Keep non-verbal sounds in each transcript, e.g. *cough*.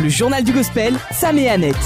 Le journal du gospel, Sam et Annette.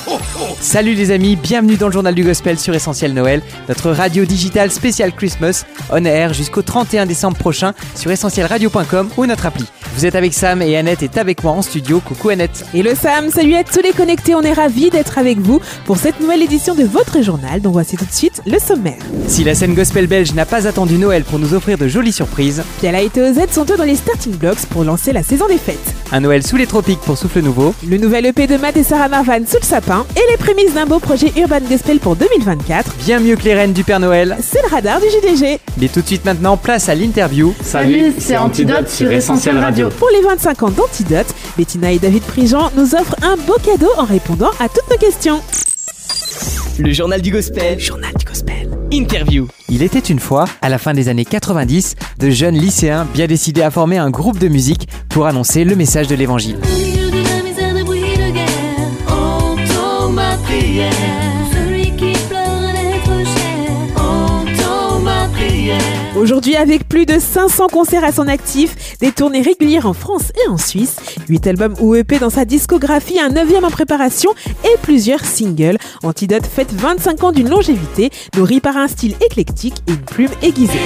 *laughs* Salut les amis, bienvenue dans le journal du gospel sur Essentiel Noël, notre radio digitale spéciale Christmas, on air jusqu'au 31 décembre prochain sur essentielradio.com ou notre appli. Vous êtes avec Sam et Annette est avec moi en studio. Coucou Annette. Et le Sam, salut à tous les connectés, on est ravis d'être avec vous pour cette nouvelle édition de votre journal. Donc voici tout de suite le sommaire. Si la scène gospel belge n'a pas attendu Noël pour nous offrir de jolies surprises, Piala et TOZ sont eux dans les starting blocks pour lancer la saison des fêtes. un Noël sous les tropiques pour souffle nouveau, Le nouvel EP de Matt et Sarah Marvan sous le sapin et les prémices d'un beau projet Urban Gospel pour 2024. bien mieux que les reines du Père Noël. C'est le radar du JDG. Mais tout de suite maintenant, place à l'interview. Salut, c'est Antidote sur Essentiel Radio. Pour les 25 ans d'Antidote, Bettina et David Prigent nous offrent un beau cadeau en répondant à toutes nos questions. Le journal du gospel. Journal du gospel. Interview. Il était une fois, à la fin des années 90, de jeunes lycéens bien décidés à former un groupe de musique pour annoncer le message de l'évangile. Au milieu de la misère de bruit de guerre, entends ma prière. Celui qui pleure d'être cher, entends ma prière. Aujourd'hui, avec plus de 500 concerts à son actif, des tournées régulières en France et en Suisse, 8 albums ou EP dans sa discographie, un 9 en préparation et plusieurs singles, Antidote fête 25 ans d'une longévité, nourrie par un style éclectique et une plume aiguisée.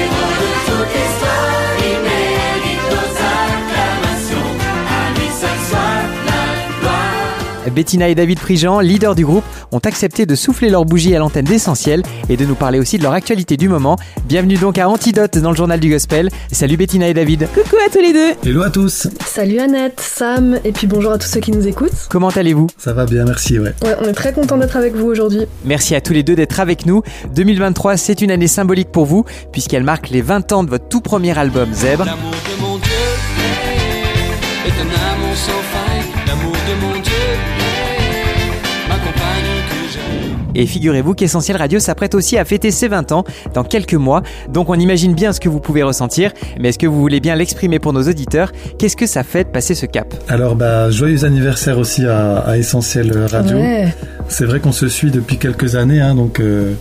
Bettina et David Prigent, leaders du groupe, ont accepté de souffler leur bougie à l'antenne d'essentiel et de nous parler aussi de leur actualité du moment. Bienvenue donc à Antidote dans le journal du gospel. Salut Bettina et David. Coucou à tous les deux Hello à tous, Salut Annette, Sam, et puis bonjour à tous ceux qui nous écoutent. Comment allez-vous? Ça va bien, merci, ouais. Ouais, on est très content d'être avec vous aujourd'hui. Merci à tous les deux d'être avec nous. 2023, c'est une année symbolique pour vous puisqu'elle marque les 20 ans de votre tout premier album Zèbre. L'amour de mon Dieu est un amour sans Et figurez-vous qu'Essentiel Radio s'apprête aussi à fêter ses 20 ans dans quelques mois. Donc on imagine bien ce que vous pouvez ressentir. Mais est-ce que vous voulez bien l'exprimer pour nos auditeurs? Qu'est-ce que ça fait de passer ce cap? Alors, bah, joyeux anniversaire aussi à, à Essentiel Radio. Ouais. C'est vrai qu'on se suit depuis quelques années, hein, donc euh,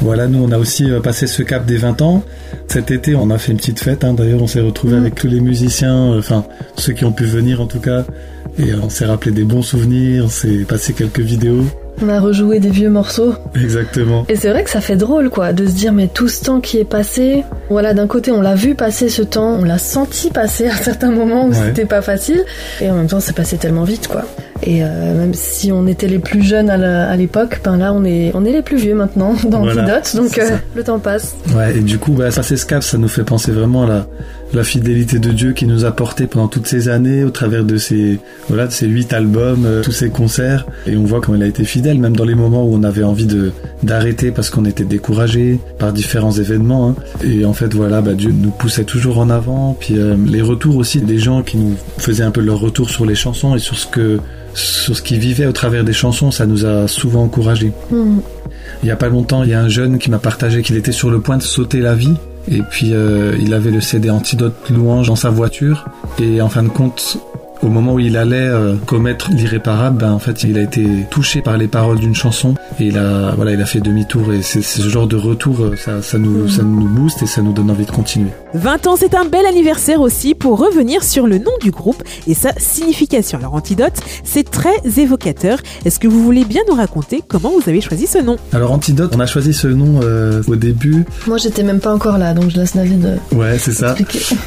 voilà, nous on a aussi euh, passé ce cap des 20 ans. Cet été, on a fait une petite fête, hein, d'ailleurs on s'est retrouvé avec tous les musiciens, euh, enfin ceux qui ont pu venir en tout cas, et euh, on s'est rappelé des bons souvenirs, on s'est passé quelques vidéos. On a rejoué des vieux morceaux. Exactement. Et c'est vrai que ça fait drôle, quoi, de se dire, mais tout ce temps qui est passé, voilà, d'un côté, on l'a vu passer ce temps, on l'a senti passer à certains moments où Ouais. c'était pas facile, et en même temps, c'est passé tellement vite, quoi. Et euh, même si on était les plus jeunes à l'époque, ben là, on est, on est les plus vieux maintenant dans Voilà, Antidote, donc euh, le temps passe. Ouais, et du coup, bah, ça c'est ce cap, ça nous fait penser vraiment à la, la fidélité de Dieu qui nous a porté pendant toutes ces années au travers de ces, voilà, de ces huit albums, euh, tous ces concerts. Et on voit comment il a été fidèle, même dans les moments où on avait envie de, d'arrêter parce qu'on était découragé par différents événements. hein. Et en fait, voilà, bah, Dieu nous poussait toujours en avant. Puis euh, les retours aussi des gens qui nous faisaient un peu leur retour sur les chansons et sur ce que, sur ce qu'ils vivaient au travers des chansons, ça nous a souvent encouragés. Hmm. Il y a pas longtemps, il y a un jeune qui m'a partagé qu'il était sur le point de sauter la vie. Et puis euh, il avait le CD Antidote Louange dans sa voiture. Et en fin de compte, au moment où il allait euh, commettre l'irréparable, ben, en fait il a été touché par les paroles d'une chanson. Et il a, voilà, il a fait demi-tour. Et c'est ce genre de retour, euh, ça, ça, nous, ça nous booste et ça nous donne envie de continuer. 20 ans, c'est un bel anniversaire aussi pour revenir sur le nom du groupe et sa signification. Alors Antidote, c'est très évocateur. Est-ce que vous voulez bien nous raconter comment vous avez choisi ce nom? Alors Antidote, on a choisi ce nom euh, au début. Moi, j'étais même pas encore là, donc je laisse David euh, Ouais, c'est ça.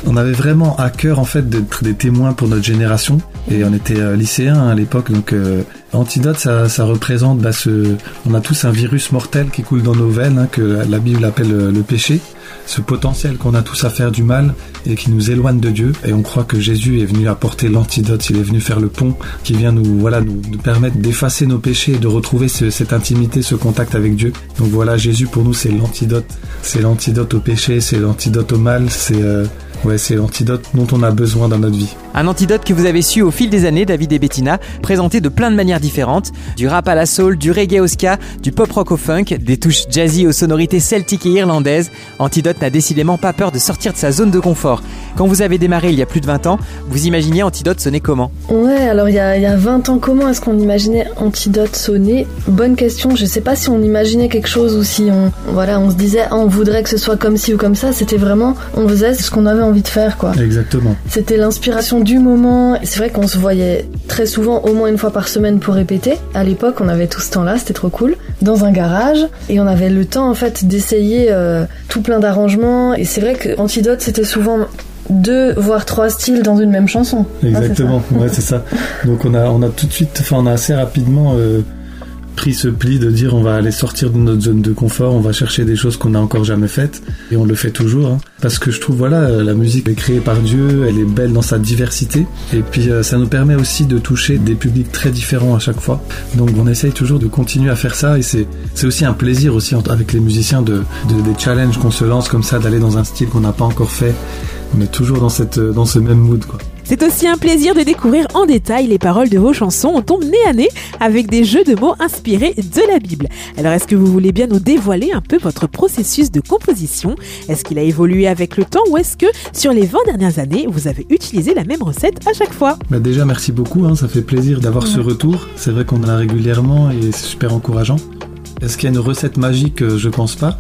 On avait vraiment à cœur en fait d'être des témoins pour notre génération et on était euh, lycéens hein, à l'époque donc euh, Antidote ça, représente bah, on a tous un virus mortel qui coule dans nos veines hein, que la Bible appelle euh, le péché. Ce potentiel qu'on a tous à faire du mal et qui nous éloigne de Dieu. Et on croit que Jésus est venu apporter l'antidote il est venu faire le pont qui vient nous voilà nous, permettre d'effacer nos péchés et de retrouver ce- cette intimité ce contact avec Dieu. Donc voilà Jésus pour nous c'est l'antidote. C'est l'antidote au péché c'est l'antidote au mal c'est euh, ouais, c'est l'antidote dont on a besoin dans notre vie. Un antidote que vous avez su au fil des années, David et Bettina, présenté de plein de manières différentes. Du rap à la soul, du reggae au ska, du pop rock au funk, des touches jazzy aux sonorités celtiques et irlandaises. Antidote n'a décidément pas peur de sortir de sa zone de confort. Quand vous avez démarré il y a plus de 20 ans, vous imaginiez Antidote sonner comment? Ouais, alors il y a, il y a 20 ans, comment est-ce qu'on imaginait Antidote sonner? Bonne question, je sais pas si on imaginait quelque chose ou si on, voilà, on se disait, ah, on voudrait que ce soit comme ci ou comme ça, c'était vraiment, on faisait ce qu'on avait envie de faire, quoi. Exactement. C'était l'inspiration du moment. C'est vrai qu'on se voyait très souvent, au moins une fois par semaine pour répéter. À l'époque, on avait tout ce temps-là, c'était trop cool. Dans un garage. Et on avait le temps, en fait, d'essayer euh, tout plein d'arrangements. Et c'est vrai que Antidote, c'était souvent deux, voire trois styles dans une même chanson. Ah. Exactement, ouais, c'est ça. *laughs* Donc on a, on a tout de suite, enfin on a assez rapidement euh, pris ce pli de dire on va aller sortir de notre zone de confort, on va chercher des choses qu'on n'a encore jamais faites et on le fait toujours. hein. Parce que je trouve voilà, euh, la musique est créée par Dieu, elle est belle dans sa diversité et puis euh, ça nous permet aussi de toucher des publics très différents à chaque fois. Donc on essaye toujours de continuer à faire ça et c'est c'est aussi un plaisir aussi avec les musiciens de, de des challenges qu'on se lance comme ça, d'aller dans un style qu'on n'a pas encore fait. On est toujours dans cette dans ce même mood quoi. C'est aussi un plaisir de découvrir en détail les paroles de vos chansons. On tombe nez à nez avec des jeux de mots inspirés de la Bible. Alors est-ce que vous voulez bien nous dévoiler un peu votre processus de composition? Est-ce qu'il a évolué avec le temps ou est-ce que sur les 20 dernières années, vous avez utilisé la même recette à chaque fois? Bah déjà merci beaucoup, hein, ça fait plaisir d'avoir ce retour. C'est vrai qu'on en a régulièrement et c'est super encourageant. Est-ce qu'il y a une recette magique Euh, Je pense pas,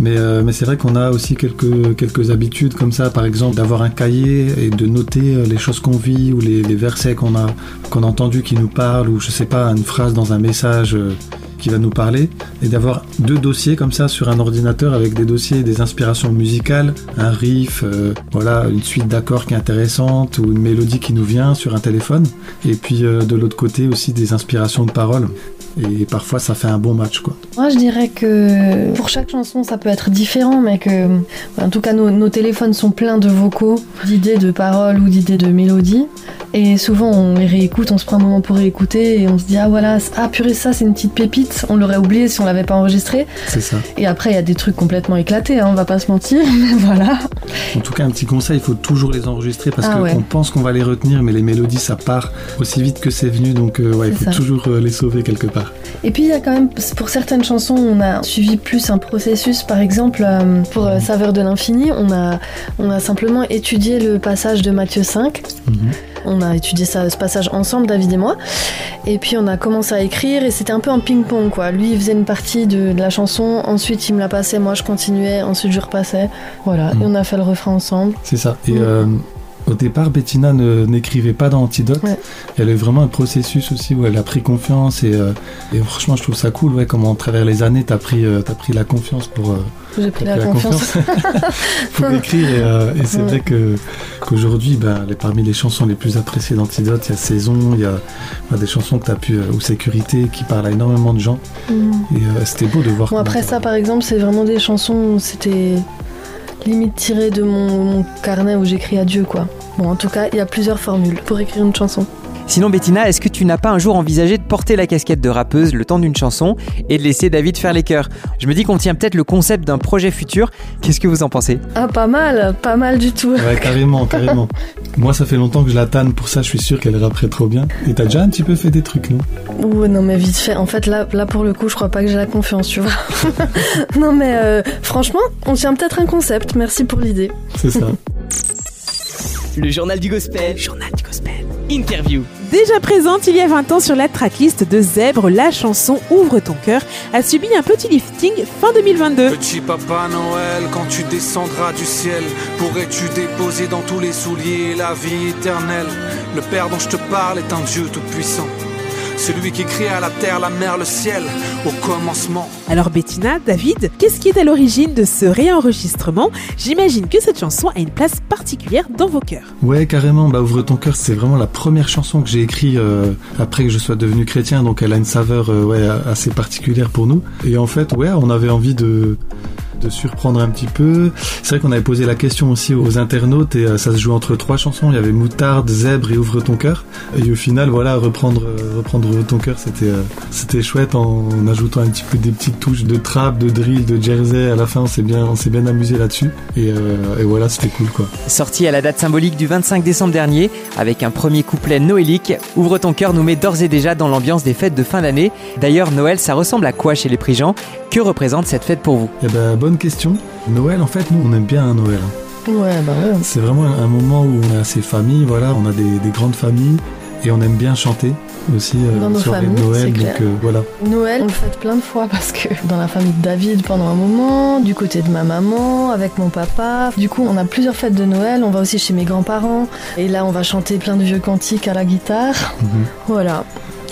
mais, euh, mais c'est vrai qu'on a aussi quelques, habitudes comme ça, par exemple d'avoir un cahier et de noter euh, les choses qu'on vit ou les, versets qu'on a, entendus qui nous parlent ou je sais pas, une phrase dans un message qui va nous parler et d'avoir deux dossiers comme ça sur un ordinateur avec des dossiers, des inspirations musicales, un riff, euh, voilà, une suite d'accords qui est intéressante ou une mélodie qui nous vient sur un téléphone et puis euh, de l'autre côté aussi des inspirations de paroles et parfois ça fait un bon match quoi. Moi, je dirais que pour chaque chanson, ça peut être différent, mais que, en tout cas, nos, nos téléphones sont pleins de vocaux, d'idées de paroles ou d'idées de mélodies. Et souvent, on les réécoute, on se prend un moment pour réécouter et on se dit, ah voilà, ah purée, ça, c'est une petite pépite. On l'aurait oublié si on l'avait pas enregistré. C'est ça. Et après, il y a des trucs complètement éclatés, hein, on va pas se mentir, *laughs* mais voilà. En tout cas, un petit conseil, il faut toujours les enregistrer parce Ah que ouais. on pense qu'on va les retenir, mais les mélodies ça part aussi vite que c'est venu, donc euh, ouais, il faut ça. toujours euh, les sauver quelque part. Et puis il y a quand même, pour certaines chansons, on a suivi plus un processus. Par exemple, euh, pour euh, Saveur de l'infini, on a, on a simplement étudié le passage de Matthieu 5. Mhm. On a étudié ça, ce passage ensemble, David et moi. Et puis on a commencé à écrire et c'était un peu un ping-pong quoi. Lui il faisait une partie de, de la chanson, ensuite il me la passait, moi je continuais, ensuite je repassais. Voilà, Mhm. et on a fait le refrain ensemble. C'est ça. Et Mm. euh, au départ, Bettina n'écrivait pas dans Antidote. Ouais. Elle a eu vraiment un processus aussi où elle a pris confiance et, euh, et franchement, je trouve ça cool, ouais, comment à travers les années, t'as pris, euh, t'as pris la confiance pour, euh, J'ai pris la, confiance. *laughs* pour écrire. Et, euh, et c'est Ouais. vrai que qu'aujourd'hui, ben, les- parmi les chansons les plus appréciées d'Antidote, il y a Saison, il y a, des chansons que t'as pu, ou Sécurité, qui parlent à énormément de gens. Mhm. Et c'était beau de voir. Bon, après ça, par exemple, c'est vraiment des chansons c'était limite tiré de mon, mon carnet où j'écris à Dieu, quoi. Bon, en tout cas, il y a plusieurs formules pour écrire une chanson. Sinon, Bettina, est-ce que tu n'as pas un jour envisagé de porter la casquette de rappeuse le temps d'une chanson et de laisser David faire les chœurs? Je me dis qu'on tient peut-être le concept d'un projet futur. Qu'est-ce que vous en pensez? Ah, pas mal, pas mal du tout. Ouais, carrément, carrément. *laughs* Moi, ça fait longtemps que je la tanne pour ça, je suis sûr qu'elle rapperait trop bien. Et t'as déjà un petit peu fait des trucs, non? Ouais, non, mais vite fait. En fait, là, là pour le coup, je crois pas que j'ai la confiance, tu vois. *laughs* non, mais euh, franchement, on tient peut-être un concept. Merci pour l'idée. C'est ça. *laughs* Le journal du gospel. Journal du gospel. Interview. Déjà présente il y a 20 ans sur la tracklist de Zèbre, la chanson Ouvre ton cœur a subi un petit lifting fin 2022. Petit papa Noël, quand tu descendras du ciel, pourrais-tu déposer dans tous les souliers la vie éternelle? Le Père dont je te parle est un Dieu tout-puissant. Celui qui créa la terre, la mer, le ciel, au commencement. Alors Bettina, David, qu'est-ce qui est à l'origine de ce réenregistrement? J'imagine que cette chanson a une place particulière dans vos cœurs. Ouais, carrément. Bah, Ouvre ton cœur, c'est vraiment la première chanson que j'ai écrite euh, après que je sois devenu chrétien, donc elle a une saveur euh, ouais, assez particulière pour nous. Et en fait, ouais, on avait envie de de surprendre un petit peu. C'est vrai qu'on avait posé la question aussi aux internautes et euh, ça se joue entre trois chansons. Il y avait Moutarde, Zèbre et Ouvre ton cœur. Et au final, voilà, reprendre, euh, reprendre ton cœur, c'était, euh, c'était chouette en ajoutant un petit peu des petites touches de trap, de drill, de jersey. À la fin, on s'est bien, on s'est bien amusé là-dessus. Et, et voilà, c'était cool, quoi. Sorti à la date symbolique du 25 décembre dernier, avec un premier couplet noélique, Ouvre ton cœur nous met d'ores et déjà dans l'ambiance des fêtes de fin d'année. D'ailleurs, Noël, ça ressemble à quoi chez les Prigents Que représente cette fête pour vous? Eh ben, bonne question. Noël, en fait, nous, on aime bien un Noël. hein. Ouais, bah ouais. C'est vraiment un moment où on a ses familles, voilà, on a des, des grandes familles et on aime bien chanter aussi euh, Dans nos de familles, Noël. Donc euh, voilà. Noël, on le fête plein de fois parce que *laughs* dans la famille de David pendant un moment, du côté de ma maman, avec mon papa. Du coup, on a plusieurs fêtes de Noël. On va aussi chez mes grands-parents. Et là, on va chanter plein de vieux cantiques à la guitare. Mhm. Voilà.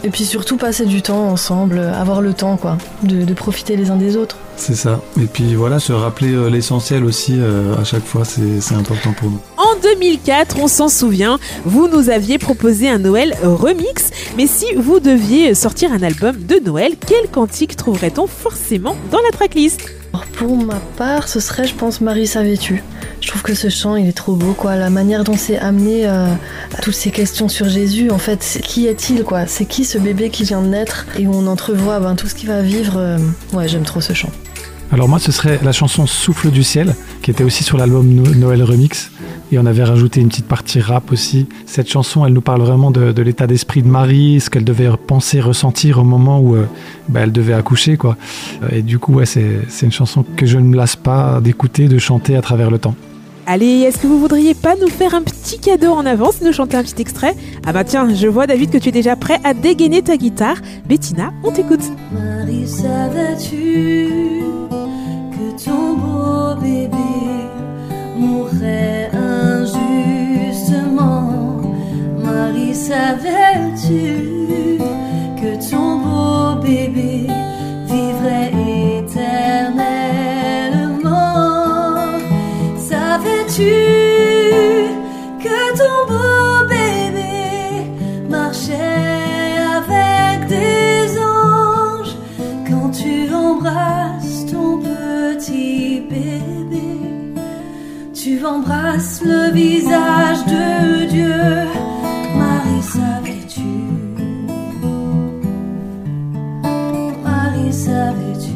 Et puis surtout passer du temps ensemble, avoir le temps quoi, de, de profiter les uns des autres. C'est ça. Et puis voilà, se rappeler euh, l'essentiel aussi euh, à chaque fois, c'est important pour nous. En 2004, on s'en souvient, vous nous aviez proposé un Noël remix, mais si vous deviez sortir un album de Noël, quel cantique trouverait-on forcément dans la tracklist? Pour ma part, ce serait, je pense, Marie savais-tu. Je trouve que ce chant, il est trop beau, quoi. La manière dont c'est amené euh, à toutes ces questions sur Jésus, en fait, qui est-il, quoi? C'est qui ce bébé qui vient de naître? Et où on entrevoit ben, tout ce qu'il va vivre euh, Ouais, j'aime trop ce chant. Alors moi, ce serait la chanson Souffle du ciel, qui était aussi sur l'album No- Noël Remix. Et on avait rajouté une petite partie rap aussi. Cette chanson, elle nous parle vraiment de, l'état d'esprit de Marie, ce qu'elle devait penser, ressentir au moment où euh, bah, elle devait accoucher. quoi. Et du coup, c'est une chanson que je ne me lasse pas d'écouter, de chanter à travers le temps. Allez, est-ce que vous voudriez pas nous faire un petit cadeau en avance, nous chanter un petit extrait? Ah bah tiens, je vois David que tu es déjà prêt à dégainer ta guitare. Bettina, on t'écoute. Marie, savais-tu que ton beau bébé mourrait injustement? Marie, savais-tu que ton beau bébé Tu embrasses le visage de Dieu. Marie, savais-tu? Marie, savais-tu?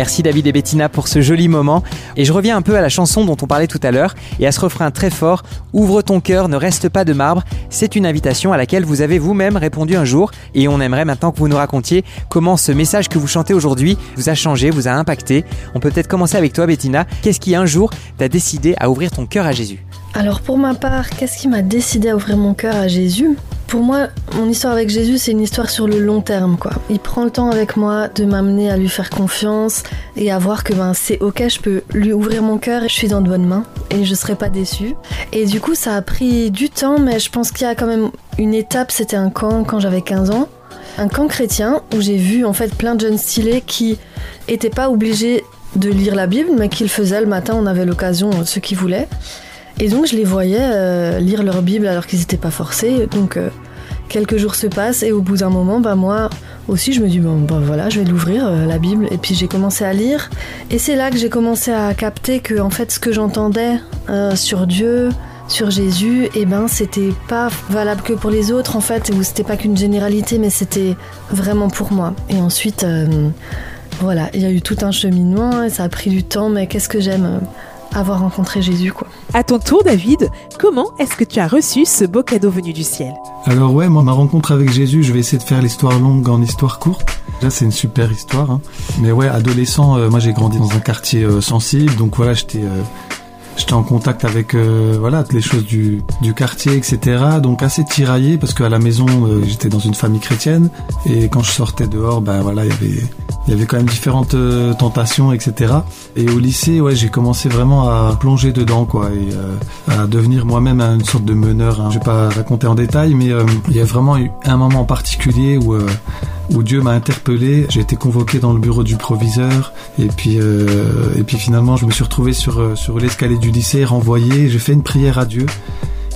Merci David et Bettina pour ce joli moment. Et je reviens un peu à la chanson dont on parlait tout à l'heure et à ce refrain très fort Ouvre ton cœur, ne reste pas de marbre. C'est une invitation à laquelle vous avez vous-même répondu un jour et on aimerait maintenant que vous nous racontiez comment ce message que vous chantez aujourd'hui vous a changé, vous a impacté. On peut peut-être commencer avec toi Bettina. Qu'est-ce qui un jour t'a décidé à ouvrir ton cœur à Jésus? Alors pour ma part, qu'est-ce qui m'a décidé à ouvrir mon cœur à Jésus? Pour moi, mon histoire avec Jésus, c'est une histoire sur le long terme, quoi. Il prend le temps avec moi de m'amener à lui faire confiance et à voir que ben c'est ok, je peux lui ouvrir mon cœur et je suis dans de bonnes mains et je serai pas déçue. Et du coup, ça a pris du temps, mais je pense qu'il y a quand même une étape. C'était un camp quand j'avais 15 ans, un camp chrétien où j'ai vu en fait plein de jeunes stylés qui étaient pas obligés de lire la Bible, mais qui le faisaient le matin. On avait l'occasion, euh, ceux qui voulaient. Et donc je les voyais euh, lire leur Bible alors qu'ils n'étaient pas forcés. Donc euh, quelques jours se passent et au bout d'un moment, bah moi aussi je me dis bon bah voilà, je vais l'ouvrir euh, la Bible et puis j'ai commencé à lire et c'est là que j'ai commencé à capter que en fait ce que j'entendais sur Dieu, sur Jésus, et ben c'était pas valable que pour les autres en fait ou c'était pas qu'une généralité mais c'était vraiment pour moi. Et ensuite voilà, il y a eu tout un cheminement et ça a pris du temps mais qu'est-ce que j'aime avoir rencontré Jésus quoi. À ton tour, David, comment est-ce que tu as reçu ce beau cadeau venu du ciel? Alors ouais, moi ma rencontre avec Jésus, je vais essayer de faire l'histoire longue en histoire courte. Là c'est une super histoire. hein. Mais ouais, adolescent, euh, moi j'ai grandi dans un quartier euh, sensible, donc voilà, j'étais euh, j'étais en contact avec euh, voilà les choses du, du quartier, etc. Donc assez tiraillé parce qu'à la maison euh, j'étais dans une famille chrétienne et quand je sortais dehors, ben voilà, il y avait il y avait quand même différentes euh, tentations, etc. Et au lycée, ouais, j'ai commencé vraiment à plonger dedans, quoi, et euh, à devenir moi-même une sorte de meneur. Hein. Je vais pas raconter en détail, mais euh, il y a vraiment eu un moment en particulier où où Dieu m'a interpellé. J'ai été convoqué dans le bureau du proviseur, et puis euh, et puis finalement, je me suis retrouvé sur euh, sur l'escalier du lycée, renvoyé. J'ai fait une prière à Dieu.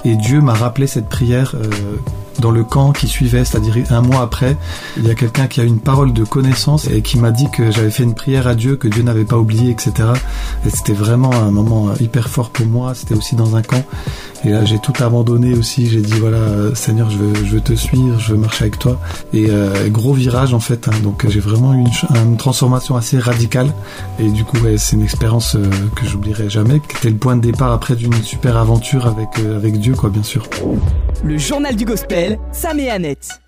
Et Dieu m'a rappelé cette prière euh, dans le camp qui suivait, c'est-à-dire un mois après. Il y a quelqu'un qui a une parole de connaissance et qui m'a dit que j'avais fait une prière à Dieu, que Dieu n'avait pas oublié, etc. Et c'était vraiment un moment hyper fort pour moi. C'était aussi dans un camp. Et là, j'ai tout abandonné aussi. J'ai dit voilà, Seigneur, je veux, je veux te suivre, je veux marcher avec toi. Et euh, gros virage en fait. hein. donc j'ai vraiment eu une, transformation assez radicale. Et du coup, c'est une expérience euh, que j'oublierai jamais, qui était le point de départ après d'une super aventure avec euh, avec Dieu, quoi, bien sûr. Le journal du gospel, Sam et Annette.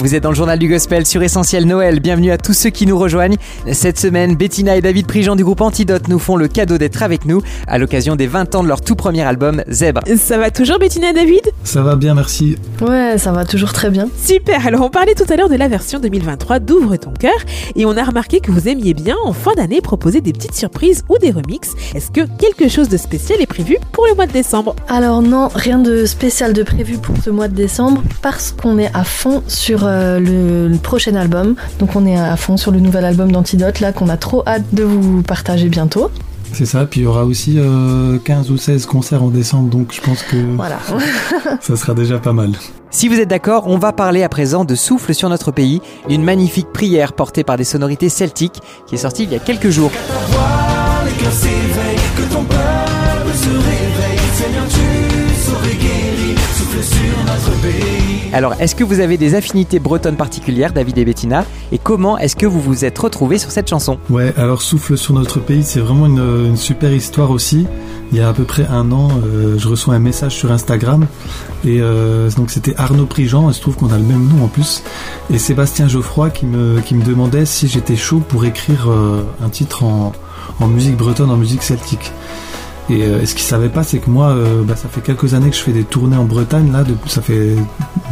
Vous êtes dans le journal du gospel sur Essentiel Noël. Bienvenue à tous ceux qui nous rejoignent. Cette semaine, Bettina et David Prigent du groupe Antidote nous font le cadeau d'être avec nous à l'occasion des 20 ans de leur tout premier album Zèbre. Ça va toujours Bettina et David? Ça va bien, merci. Ouais, ça va toujours très bien. Super, alors on parlait tout à l'heure de la version 2023 d'Ouvre ton cœur et on a remarqué que vous aimiez bien en fin d'année proposer des petites surprises ou des remixes. Est-ce que quelque chose de spécial est prévu pour le mois de décembre? Alors non, rien de spécial de prévu pour ce mois de décembre parce qu'on est à fond sur euh, le, le prochain album. Donc on est à fond sur le nouvel album d'Antidote là qu'on a trop hâte de vous partager bientôt. C'est ça. Puis il y aura aussi euh, 15 ou 16 concerts en décembre, donc je pense que Voilà. *laughs* ça sera déjà pas mal. Si vous êtes d'accord, on va parler à présent de Souffle sur notre pays, une magnifique prière portée par des sonorités celtiques qui est sortie il y a quelques jours. Alors, est-ce que vous avez des affinités bretonnes particulières, David et Bettina Et comment est-ce que vous vous êtes retrouvés sur cette chanson? Ouais, alors Souffle sur notre pays, c'est vraiment une, super histoire aussi. Il y a à peu près un an, euh, je reçois un message sur Instagram et euh, donc c'était Arnaud Prigent, il se trouve qu'on a le même nom en plus, et Sébastien Geoffroy qui me, demandait si j'étais chaud pour écrire euh, un titre en, musique bretonne, en musique celtique. Et euh, ce qu'ils savaient pas, c'est que moi, bah, ça fait quelques années que je fais des tournées en Bretagne, là, depuis, ça fait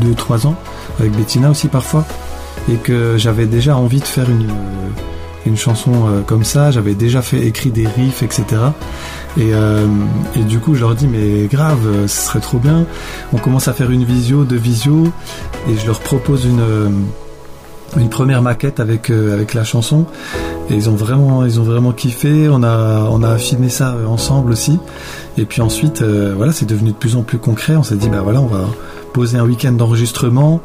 2-3 ans, avec Bettina aussi parfois, et que j'avais déjà envie de faire une, euh, une chanson euh, comme ça, j'avais déjà fait écrit des riffs, etc. Et, euh, et du coup, je leur dis, mais grave, ce serait trop bien. On commence à faire une visio, deux visio, et je leur propose une, une première maquette avec, avec la chanson. Et ils ont vraiment, ils ont vraiment kiffé. On a, on a affiné ça ensemble aussi. Et puis ensuite, voilà, c'est devenu de plus en plus concret. On s'est dit, bah voilà, on va poser un week-end d'enregistrement.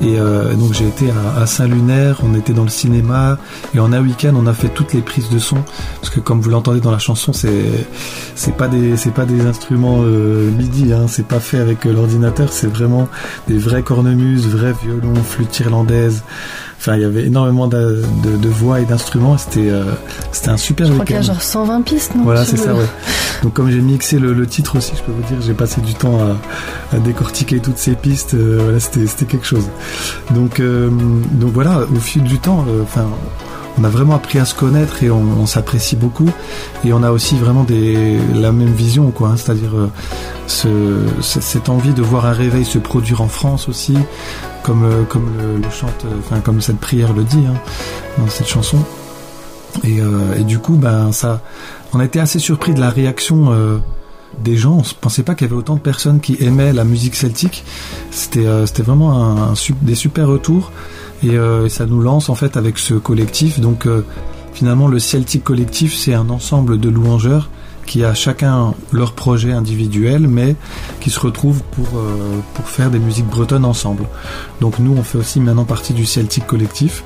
Et euh, donc j'ai été à, à Saint-Lunaire, on était dans le cinéma. Et en un week-end, on a fait toutes les prises de son. Parce que comme vous l'entendez dans la chanson, c'est, c'est pas des, c'est pas des instruments euh, MIDI. Hein, c'est pas fait avec euh, l'ordinateur. C'est vraiment des vrais cornemuses, vrais violons, flûtes irlandaises. Enfin, il y avait énormément de, de- de voix et d'instruments. C'était, euh, c'était un super Je crois qu'il y week-end. a genre 120 pistes, non Voilà, c'est le- ça, ouais. Donc comme j'ai mixé le, le titre aussi, je peux vous dire, j'ai passé du temps à, à décortiquer toutes ces pistes. euh, voilà, c'était c'était quelque chose. Donc euh, donc voilà, au fil du temps, enfin. On a vraiment appris à se connaître et on, s'apprécie beaucoup et on a aussi vraiment des, la même vision quoi, hein, c'est-à-dire euh, ce, ce- cette envie de voir un réveil se produire en France aussi, comme euh, comme le, chante, euh, enfin comme cette prière le dit hein, dans cette chanson. Et, euh, et du coup, ben ça, on a été assez surpris de la réaction des gens. On ne pensait pas qu'il y avait autant de personnes qui aimaient la musique celtique. C'était c'était vraiment un, un des super retours et, euh, et ça nous lance en fait avec ce collectif. Donc euh, finalement, le Celtic Collectif, c'est un ensemble de louangeurs qui a chacun leur projet individuel, mais qui se retrouvent pour, euh, pour faire des musiques bretonnes ensemble. Donc nous, on fait aussi maintenant partie du Celtic Collectif,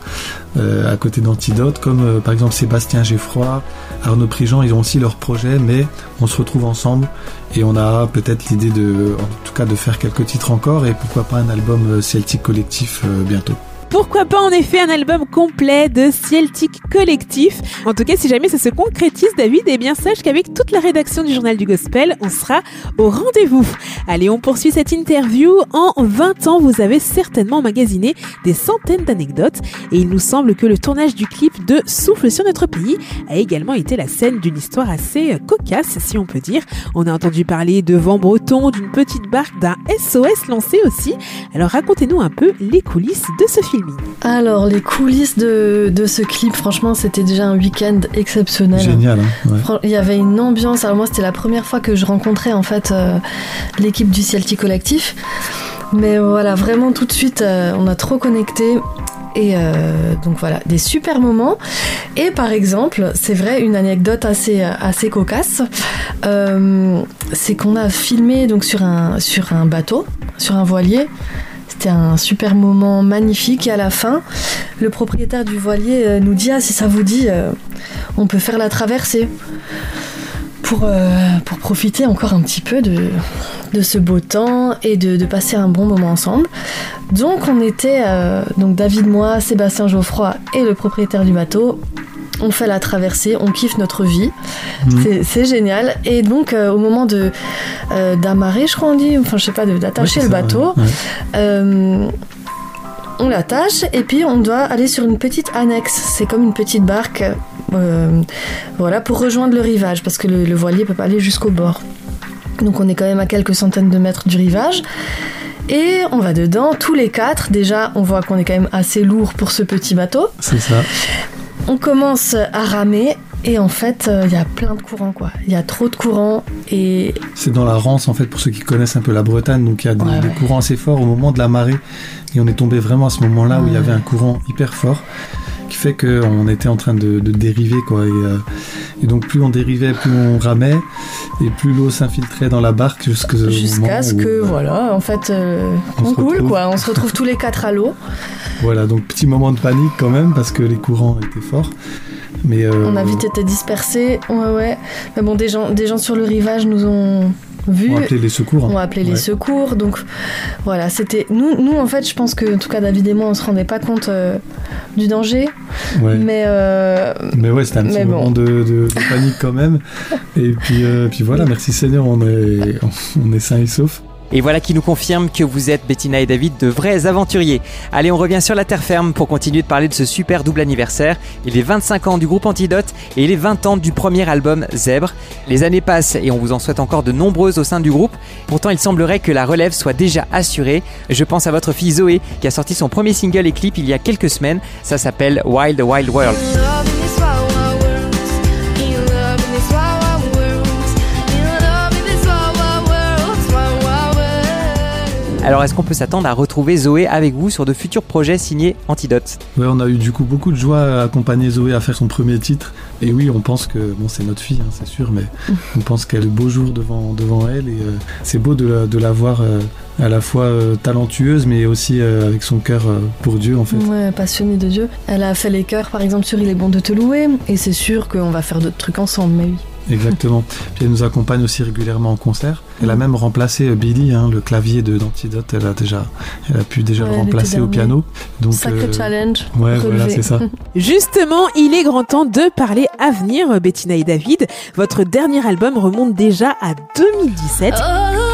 euh, à côté d'Antidote, comme euh, par exemple Sébastien Geffroy, Arnaud Prigent, ils ont aussi leur projet, mais on se retrouve ensemble et on a peut-être l'idée de, en tout cas, de faire quelques titres encore et pourquoi pas un album euh, Celtic Collectif bientôt. Pourquoi pas en effet un album complet de Celtic Collectif En tout cas, si jamais ça se concrétise, David, eh bien sache qu'avec toute la rédaction du Journal du Gospel, on sera au rendez-vous. Allez, on poursuit cette interview. En 20 ans, vous avez certainement emmagasiné des centaines d'anecdotes et il nous semble que le tournage du clip de Souffle sur notre pays a également été la scène d'une histoire assez cocasse, si on peut dire. On a entendu parler de vent breton, d'une petite barque, d'un SOS lancé aussi. Alors racontez-nous un peu les coulisses de ce Alors, les coulisses de, de ce clip, franchement, c'était déjà un week-end exceptionnel. Génial, hein ouais. Il y avait une ambiance. Alors moi, c'était la première fois que je rencontrais en fait euh, l'équipe du Celtic Collectif. Mais voilà, vraiment tout de suite, euh, on a trop connecté. Et euh, donc voilà, des super moments. Et par exemple, c'est vrai, une anecdote assez, assez cocasse, euh, c'est qu'on a filmé donc sur un, sur un bateau, sur un voilier. C'était un super moment magnifique et à la fin, le propriétaire du voilier euh, nous dit ah si ça vous dit, euh, on peut faire la traversée pour, euh, pour profiter encore un petit peu de, ce beau temps et de, passer un bon moment ensemble. Donc on était, donc David, moi, Sébastien Geoffroy et le propriétaire du bateau. On fait la traversée, on kiffe notre vie, Mhm. C'est- génial. Et donc euh, au moment de euh, d'amarrer, je crois on dit, enfin je sais pas, d'attacher Ouais, le ça, bateau, ouais. Euh, on l'attache et puis on doit aller sur une petite annexe. C'est comme une petite barque, voilà, pour rejoindre le rivage parce que le, le voilier peut pas aller jusqu'au bord. Donc on est quand même à quelques centaines de mètres du rivage. Et on va dedans, tous les quatre. Déjà, on voit qu'on est quand même assez lourd pour ce petit bateau. C'est ça. On commence à ramer et en fait, euh, il y a plein de courants quoi. Il y a trop de courants et C'est dans la Rance, en fait, pour ceux qui connaissent un peu la Bretagne. Donc, il y a des, Ouais, des ouais. courants assez forts au moment de la marée. Et on est tombé vraiment à ce moment-là où il y avait un courant hyper fort qui fait qu'on était en train de, de dériver, quoi. Et, euh, et donc, plus on dérivait, plus on ramait. Et plus l'eau s'infiltrait dans la barque jusqu'à ce que voilà, en fait, euh, On coule quoi. On se retrouve tous les quatre à l'eau. *laughs* Voilà, donc petit moment de panique quand même parce que les courants étaient forts. Mais euh, On a vite été dispersés. Ouais ouais. Mais bon, des gens, des gens sur le rivage nous ont vus. on a appelé les secours. hein. ont appelé les secours. Donc voilà, c'était nous. Nous en fait, je pense que en tout cas David et moi, on se rendait pas compte euh, du danger. Ouais. Mais euh, Mais ouais, c'était un petit bon. moment de, de- de panique quand même. *laughs* Et puis, euh, puis voilà, merci Seigneur, on est, on est sains et saufs. Et voilà qui nous confirme que vous êtes, Bettina et David, de vrais aventuriers. Allez, on revient sur la terre ferme pour continuer de parler de ce super double anniversaire. Et les 25 ans du groupe Antidote et les 20 ans du premier album Zèbre. Les années passent et on vous en souhaite encore de nombreuses au sein du groupe. Pourtant, il semblerait que la relève soit déjà assurée. Je pense à votre fille Zoé qui a sorti son premier single et clip il y a quelques semaines. Ça s'appelle Wild Wild World. Alors, est-ce qu'on peut s'attendre à retrouver Zoé avec vous sur de futurs projets signés Antidote? Ouais, on a eu du coup beaucoup de joie à accompagner Zoé à faire son premier titre. Et oui, on pense que, bon, c'est notre fille, hein, c'est sûr, mais *laughs* on pense qu'elle a le beau jour devant, devant elle. Et euh, c'est beau de la, de la voir euh, à la fois euh, talentueuse, mais aussi euh, avec son cœur euh, pour Dieu, en fait. ouais, passionnée de Dieu. Elle a fait les chœurs, par exemple, sur Il est bon de te louer. Et c'est sûr qu'on va faire d'autres trucs ensemble. Mais oui. *laughs* Exactement. Puis elle nous accompagne aussi régulièrement en concert. Elle a même remplacé euh, Billy, hein, le clavier de d'Antidote. Elle a déjà, elle a pu déjà Ouais, le remplacer au piano. Donc, Sacré euh, challenge. Ouais, relevé. voilà, c'est ça. *laughs* Justement, il est grand temps de parler avenir, Bettina et David. Votre dernier album remonte déjà à 2017. Oh,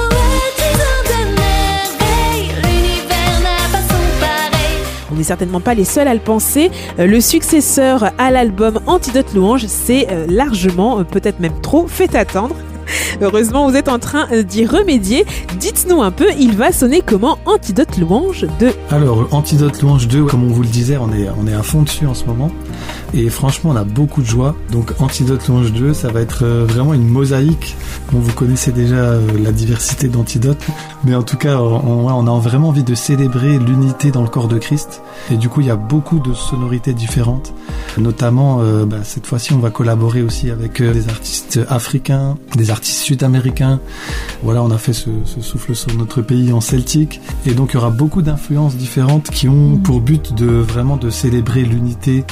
On n'est certainement pas les seuls à le penser. Euh, Le successeur à l'album Antidote Louange, c'est euh, largement, euh, peut-être même trop, fait attendre. Heureusement, vous êtes en train d'y remédier. Dites-nous un peu, il va sonner comment Antidote Louange de Alors, Antidote Louange 2, comme on vous le disait, on est, on est à fond dessus en ce moment. Et franchement, on a beaucoup de joie. Donc, Antidote Louange 2, ça va être euh, vraiment une mosaïque. Vous connaissez déjà euh, la diversité d'Antidote. Mais en tout cas, on, a vraiment envie de célébrer l'unité dans le corps de Christ. Et du coup, il y a beaucoup de sonorités différentes. Notamment, euh, bah, cette fois-ci, on va collaborer aussi avec des artistes africains, des artistes sud-américains. Voilà, on a fait ce, ce souffle sur notre pays en celtique. Et donc, il y aura beaucoup d'influences différentes qui ont pour but de vraiment de célébrer l'unité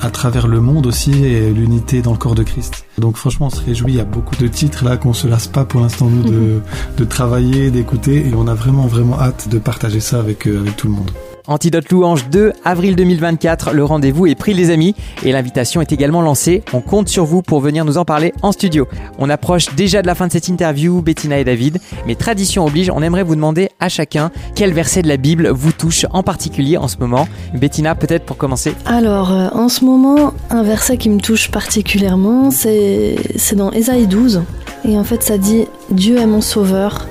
à travers le monde aussi et l'unité dans le corps de Christ. Donc, franchement, on se réjouit. Il y a beaucoup de titres là qu'on se lasse pas pour l'instant, nous, de, de travailler, d'écouter. Et on a vraiment, vraiment hâte de partager ça avec, euh, avec tout le monde. Antidote Louange 2, avril 2024, le rendez-vous est pris les amis et l'invitation est également lancée. On compte sur vous pour venir nous en parler en studio. On approche déjà de la fin de cette interview, Bettina et David, mais tradition oblige, on aimerait vous demander à chacun quel verset de la Bible vous touche en particulier en ce moment. Bettina, peut-être pour commencer. Alors, euh, en ce moment, un verset qui me touche particulièrement, c'est dans Ésaïe 12. Et en fait, ça dit Dieu est mon sauveur.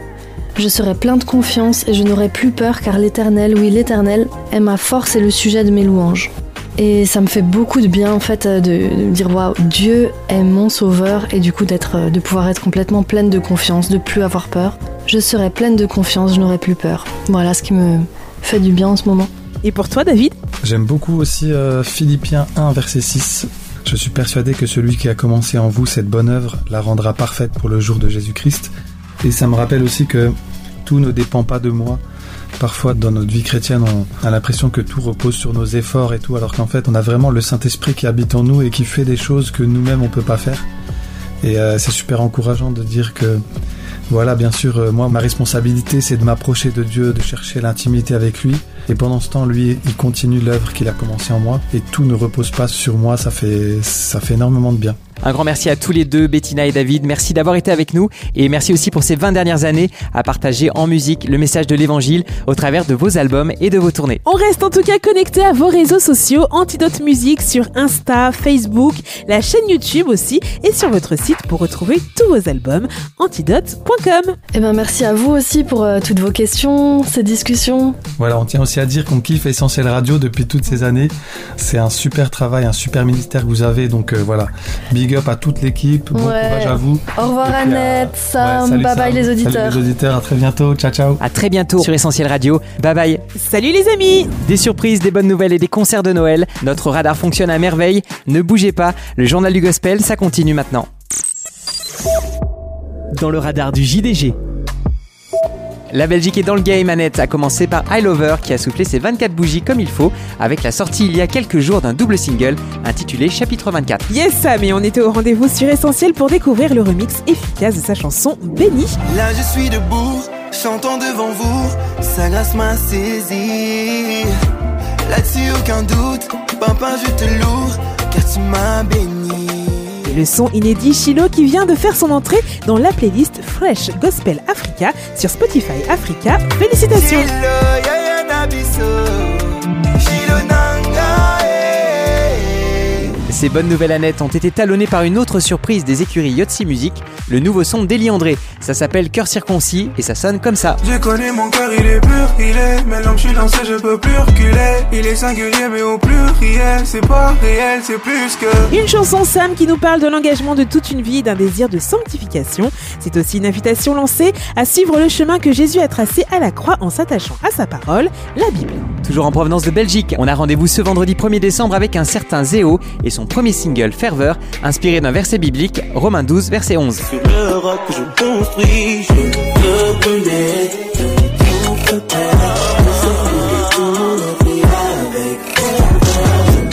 Je serai plein de confiance et je n'aurai plus peur car l'Éternel, oui, l'Éternel, est ma force et le sujet de mes louanges. Et ça me fait beaucoup de bien en fait euh, de, de me dire waouh, Dieu est mon sauveur et du coup d'être, euh, de pouvoir être complètement pleine de confiance, de plus avoir peur. Je serai pleine de confiance, je n'aurai plus peur. Voilà ce qui me fait du bien en ce moment. Et pour toi, David? J'aime beaucoup aussi euh, Philippiens 1, verset 6. Je suis persuadé que celui qui a commencé en vous cette bonne œuvre la rendra parfaite pour le jour de Jésus-Christ. Et ça me rappelle aussi que tout ne dépend pas de moi. Parfois, dans notre vie chrétienne, on a l'impression que tout repose sur nos efforts et tout, alors qu'en fait, on a vraiment le Saint-Esprit qui habite en nous et qui fait des choses que nous-mêmes, on peut pas faire. Et euh, c'est super encourageant de dire que, voilà, bien sûr, euh, moi, ma responsabilité, c'est de m'approcher de Dieu, de chercher l'intimité avec lui. Et pendant ce temps, lui, il continue l'œuvre qu'il a commencé en moi. Et tout ne repose pas sur moi, ça fait, ça fait énormément de bien. Un grand merci à tous les deux, Bettina et David. Merci d'avoir été avec nous et merci aussi pour ces 20 dernières années à partager en musique le message de l'évangile au travers de vos albums et de vos tournées. On reste en tout cas connecté à vos réseaux sociaux, Antidote Musique sur Insta, Facebook, la chaîne YouTube aussi et sur votre site pour retrouver tous vos albums antidote.com. Eh ben merci à vous aussi pour euh, toutes vos questions, ces discussions. Voilà, on tient aussi à dire qu'on kiffe Essentiel Radio depuis toutes ces années. C'est un super travail, un super ministère que vous avez. Donc euh, voilà, big up à toute l'équipe. Bon Ouais. courage à vous. Au revoir Et puis, euh, Annette, Sam, ouais, salut bye bye les auditeurs. Salut les auditeurs, à très bientôt. Ciao, ciao. À très bientôt sur Essentiel Radio. Bye bye. Salut les amis Des surprises, des bonnes nouvelles et des concerts de Noël. Notre radar fonctionne à merveille. Ne bougez pas. Le journal du gospel, ça continue maintenant. Dans le radar du JDG. La Belgique est dans le game, Annette, à commencer par I Lover qui a soufflé ses 24 bougies comme il faut avec la sortie il y a quelques jours d'un double single intitulé Chapitre 24. Yes Sam et on était au rendez-vous sur Essentiel pour découvrir le remix efficace de sa chanson Béni. Là je suis debout, chantant devant vous, sa grâce m'a saisi. Là-dessus aucun doute, papa je te loue, car tu m'as béni. Le son inédit Shiloh qui vient de faire son entrée dans la playlist Fresh Gospel Africa sur Spotify Africa. Félicitations Ces bonnes nouvelles Annette ont été talonnées par une autre surprise des écuries Yotzi Music, le nouveau son d'Eli André. Ça s'appelle Cœur circoncis et ça sonne comme ça. Je connais mon cœur, il est pur, il est. Mais l'homme, je suis lancé, je peux plus reculer. Il est singulier, mais au pluriel. C'est pas réel, c'est plus que. Une chanson Sam qui nous parle de l'engagement de toute une vie et d'un désir de sanctification. C'est aussi une invitation lancée à suivre le chemin que Jésus a tracé à la croix en s'attachant à sa parole, la Bible. Toujours en provenance de Belgique, on a rendez-vous ce vendredi 1er décembre avec un certain Zéo et son premier single Ferveur, inspiré d'un verset biblique, Romains 12, verset 11. Sur le roc que je construis, je veux brûler. Tout peut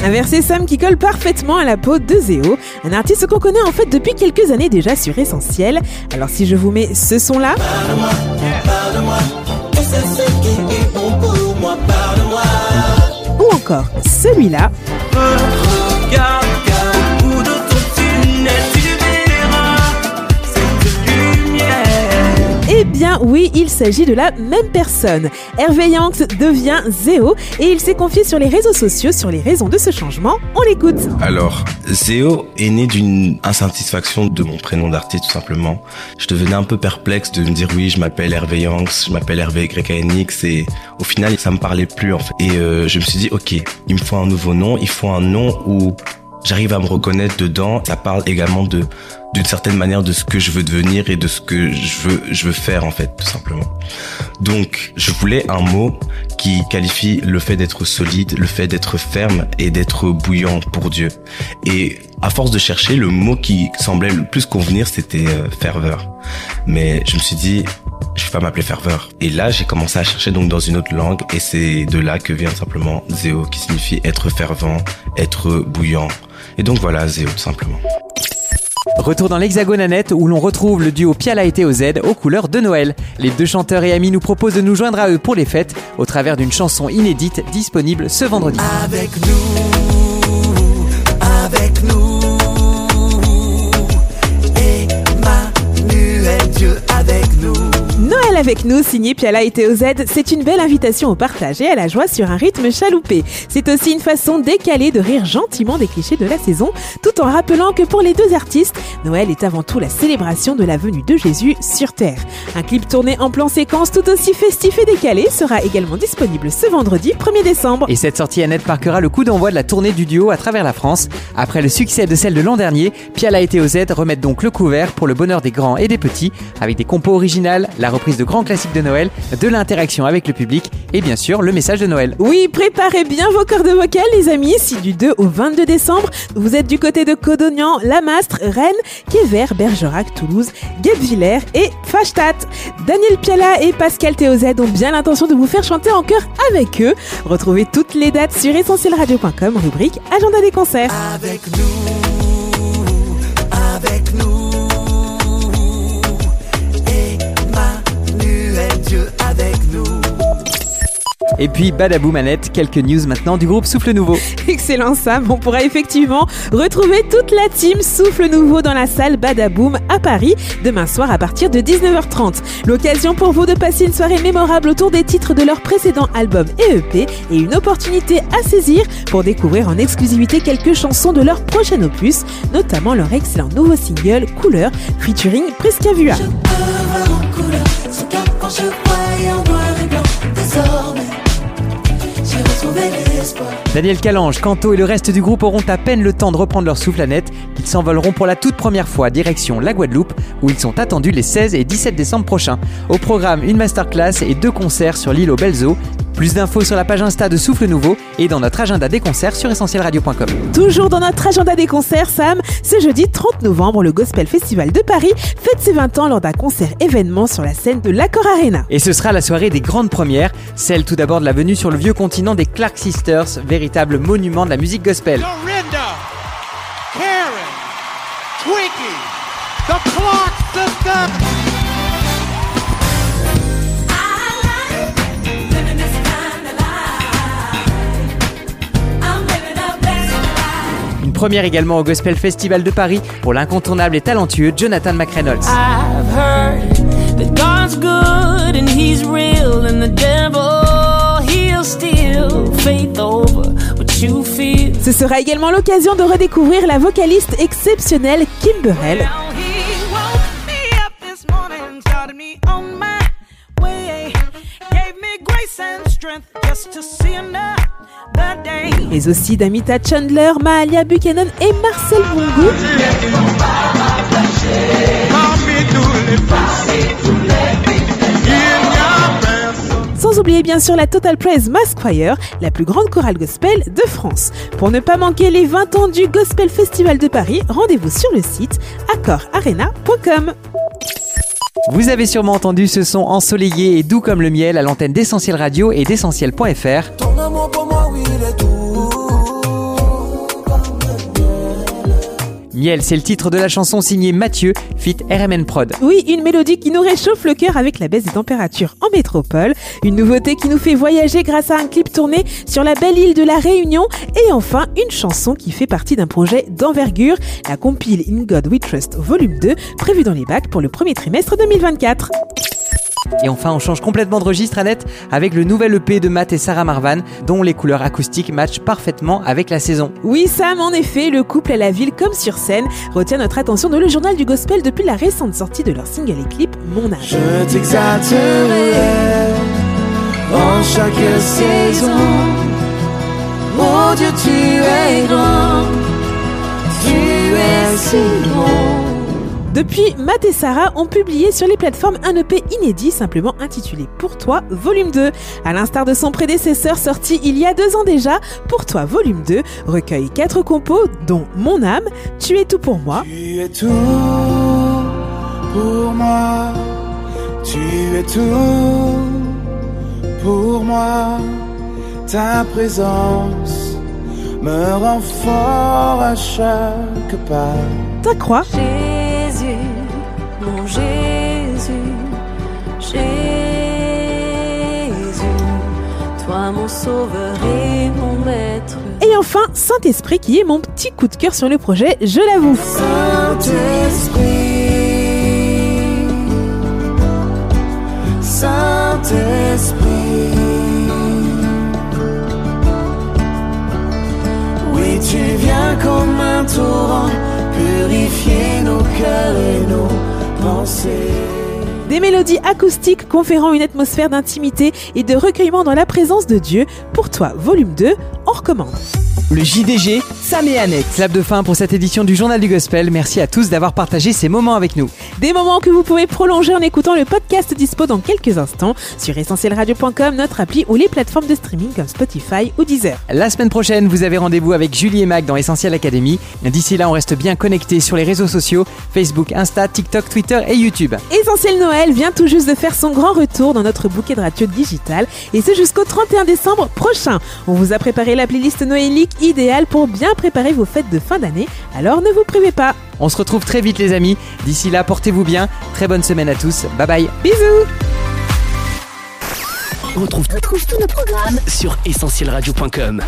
Un verset Sam qui colle parfaitement à la peau de Zéo, un artiste qu'on connaît en fait depuis quelques années déjà sur Essentiel. Alors si je vous mets ce son là, ou encore celui-là, oui, il s'agit de la même personne. Hervé Yanks devient Zéo et il s'est confié sur les réseaux sociaux sur les raisons de ce changement. On l'écoute. Alors, Zéo est né d'une insatisfaction de mon prénom d'artiste tout simplement. Je devenais un peu perplexe de me dire oui, je m'appelle Hervé Yanks, je m'appelle Hervé YNX et au final ça me parlait plus en fait. Et euh, je me suis dit ok, il me faut un nouveau nom, il faut un nom où j'arrive à me reconnaître dedans. Ça parle également de d'une certaine manière de ce que je veux devenir et de ce que je veux je veux faire en fait tout simplement. Donc, je voulais un mot qui qualifie le fait d'être solide, le fait d'être ferme et d'être bouillant pour Dieu. Et à force de chercher, le mot qui semblait le plus convenir, c'était euh, ferveur. Mais je me suis dit, je vais pas m'appeler ferveur. Et là, j'ai commencé à chercher donc dans une autre langue et c'est de là que vient simplement Zéo qui signifie être fervent, être bouillant. Et donc voilà, Zéo tout simplement. Retour dans l'Hexagone Annette où l'on retrouve le duo Piala et TOZ aux couleurs de Noël. Les deux chanteurs et amis nous proposent de nous joindre à eux pour les fêtes au travers d'une chanson inédite disponible ce vendredi. Avec nous, avec nous, Emmanuel, Dieu avec nous. Noël avec nous, signé Piala et TOZ, c'est une belle invitation au partage et à la joie sur un rythme chaloupé. C'est aussi une façon décalée de rire gentiment des clichés de la saison, tout en rappelant que pour les deux artistes, Noël est avant tout la célébration de la venue de Jésus sur Terre. Un clip tourné en plan séquence tout aussi festif et décalé sera également disponible ce vendredi 1er décembre. Et cette sortie Annette marquera le coup d'envoi de la tournée du duo à travers la France. Après le succès de celle de l'an dernier, Piala et TOZ remettent donc le couvert pour le bonheur des grands et des petits avec des compos originales, la reprise reprise de grands classiques de Noël, de l'interaction avec le public et bien sûr le message de Noël. Oui, préparez bien vos cordes vocales, les amis. Si du 2 au 22 décembre, vous êtes du côté de Codognan, Lamastre, Rennes, Quévert, Bergerac, Toulouse, Guebwiller et Fachtat. Daniel Piala et Pascal Théozet ont bien l'intention de vous faire chanter en chœur avec eux. Retrouvez toutes les dates sur essentielradio.com, rubrique Agenda des concerts. Avec nous, Et puis Badabou Manette, quelques news maintenant du groupe Souffle Nouveau. *laughs* Excellent Sam, on pourra effectivement retrouver toute la team Souffle Nouveau dans la salle Badaboom à Paris demain soir à partir de 19h30. L'occasion pour vous de passer une soirée mémorable autour des titres de leur précédent album et EP et une opportunité à saisir pour découvrir en exclusivité quelques chansons de leur prochain opus, notamment leur excellent nouveau single Couleur featuring Prisca Vua. Je peux voir en couleur Daniel Calange, Canto et le reste du groupe auront à peine le temps de reprendre leur souffle à net. Ils s'envoleront pour la toute première fois direction la Guadeloupe où ils sont attendus les 16 et 17 décembre prochains. Au programme, une masterclass et deux concerts sur l'île aux Eaux. Plus d'infos sur la page Insta de Souffle Nouveau et dans notre agenda des concerts sur essentielradio.com. Toujours dans notre agenda des concerts, Sam, ce jeudi 30 novembre, le Gospel Festival de Paris fête ses 20 ans lors d'un concert événement sur la scène de l'Accor Arena. Et ce sera la soirée des grandes premières, celle tout d'abord de la venue sur le vieux continent des Clark Sisters, véritable monument de la musique gospel. Dorinda, Karen, Twinkie, the Clark Sisters. Une première également au Gospel Festival de Paris pour l'incontournable et talentueux Jonathan McReynolds. Ce sera également l'occasion de redécouvrir la vocaliste exceptionnelle Kim Burrell. Now he woke me up this morning, started me on my way, gave me grace and strength just to see another day. Mais aussi d'Amita Chandler, Mahalia Buchanan et Marcel Bongo. Bien sûr la Total Praise Mask Choir, la plus grande chorale gospel de France. Pour ne pas manquer les 20 ans du Gospel Festival de Paris, rendez-vous sur le site accordarena.com. Vous avez sûrement entendu ce son ensoleillé et doux comme le miel à l'antenne d'Essentiel Radio et d'essentiel.fr. Miel, c'est le titre de la chanson signée Mathieu, fit RMN Prod. Oui, une mélodie qui nous réchauffe le cœur avec la baisse des températures en métropole, une nouveauté qui nous fait voyager grâce à un clip tourné sur la belle île de la Réunion et enfin une chanson qui fait partie d'un projet d'envergure, la compile In God We Trust volume 2, prévue dans les bacs pour le premier trimestre 2024. Et enfin, on change complètement de registre, Annette, avec le nouvel EP de Matt et Sarah Marvan, dont les couleurs acoustiques matchent parfaitement avec la saison. Oui, Sam, en effet, le couple à la ville comme sur scène retient notre attention dans le journal du gospel depuis la récente sortie de leur single et clip Mon âge. Je t'exalterai en chaque saison. Oh Dieu, tu es grand, tu es si bon. Depuis, Matt et Sarah ont publié sur les plateformes un EP inédit simplement intitulé Pour toi, volume 2. À l'instar de son prédécesseur sorti il y a deux ans déjà, Pour toi, volume 2 recueille quatre compos dont Mon âme, Tu es tout pour moi, Tu es tout pour moi, tu es tout pour moi. Ta présence me rend fort à chaque pas. Ta croix, Jésus, Jésus, Jésus, toi mon sauveur et mon maître. et enfin Saint-Esprit qui est mon petit coup de cœur sur le projet, je l'avoue. Saint-Esprit, Saint-Esprit, oui tu viens comme un torrent purifier nos cœurs et nos Des mélodies acoustiques conférant une atmosphère d'intimité et de recueillement dans la présence de Dieu. Pour toi, volume 2, on recommande. Le JDG, Sam et Annette. Clap de fin pour cette édition du Journal du Gospel. Merci à tous d'avoir partagé ces moments avec nous. Des moments que vous pouvez prolonger en écoutant le podcast dispo dans quelques instants sur essentielradio.com, notre appli ou les plateformes de streaming comme Spotify ou Deezer. La semaine prochaine, vous avez rendez-vous avec Julie et Mac dans Essentiel Academy. D'ici là, on reste bien connectés sur les réseaux sociaux Facebook, Insta, TikTok, Twitter et YouTube. Essentiel Noël vient tout juste de faire son grand retour dans notre bouquet de radio digital et c'est jusqu'au 31 décembre prochain. On vous a préparé la playlist noélique idéale pour bien préparer vos fêtes de fin d'année, alors ne vous privez pas. On se retrouve très vite les amis. D'ici là, portez-vous bien. Très bonne semaine à tous. Bye bye. Bisous On retrouve, retrouve tous nos programmes sur essentielradio.com.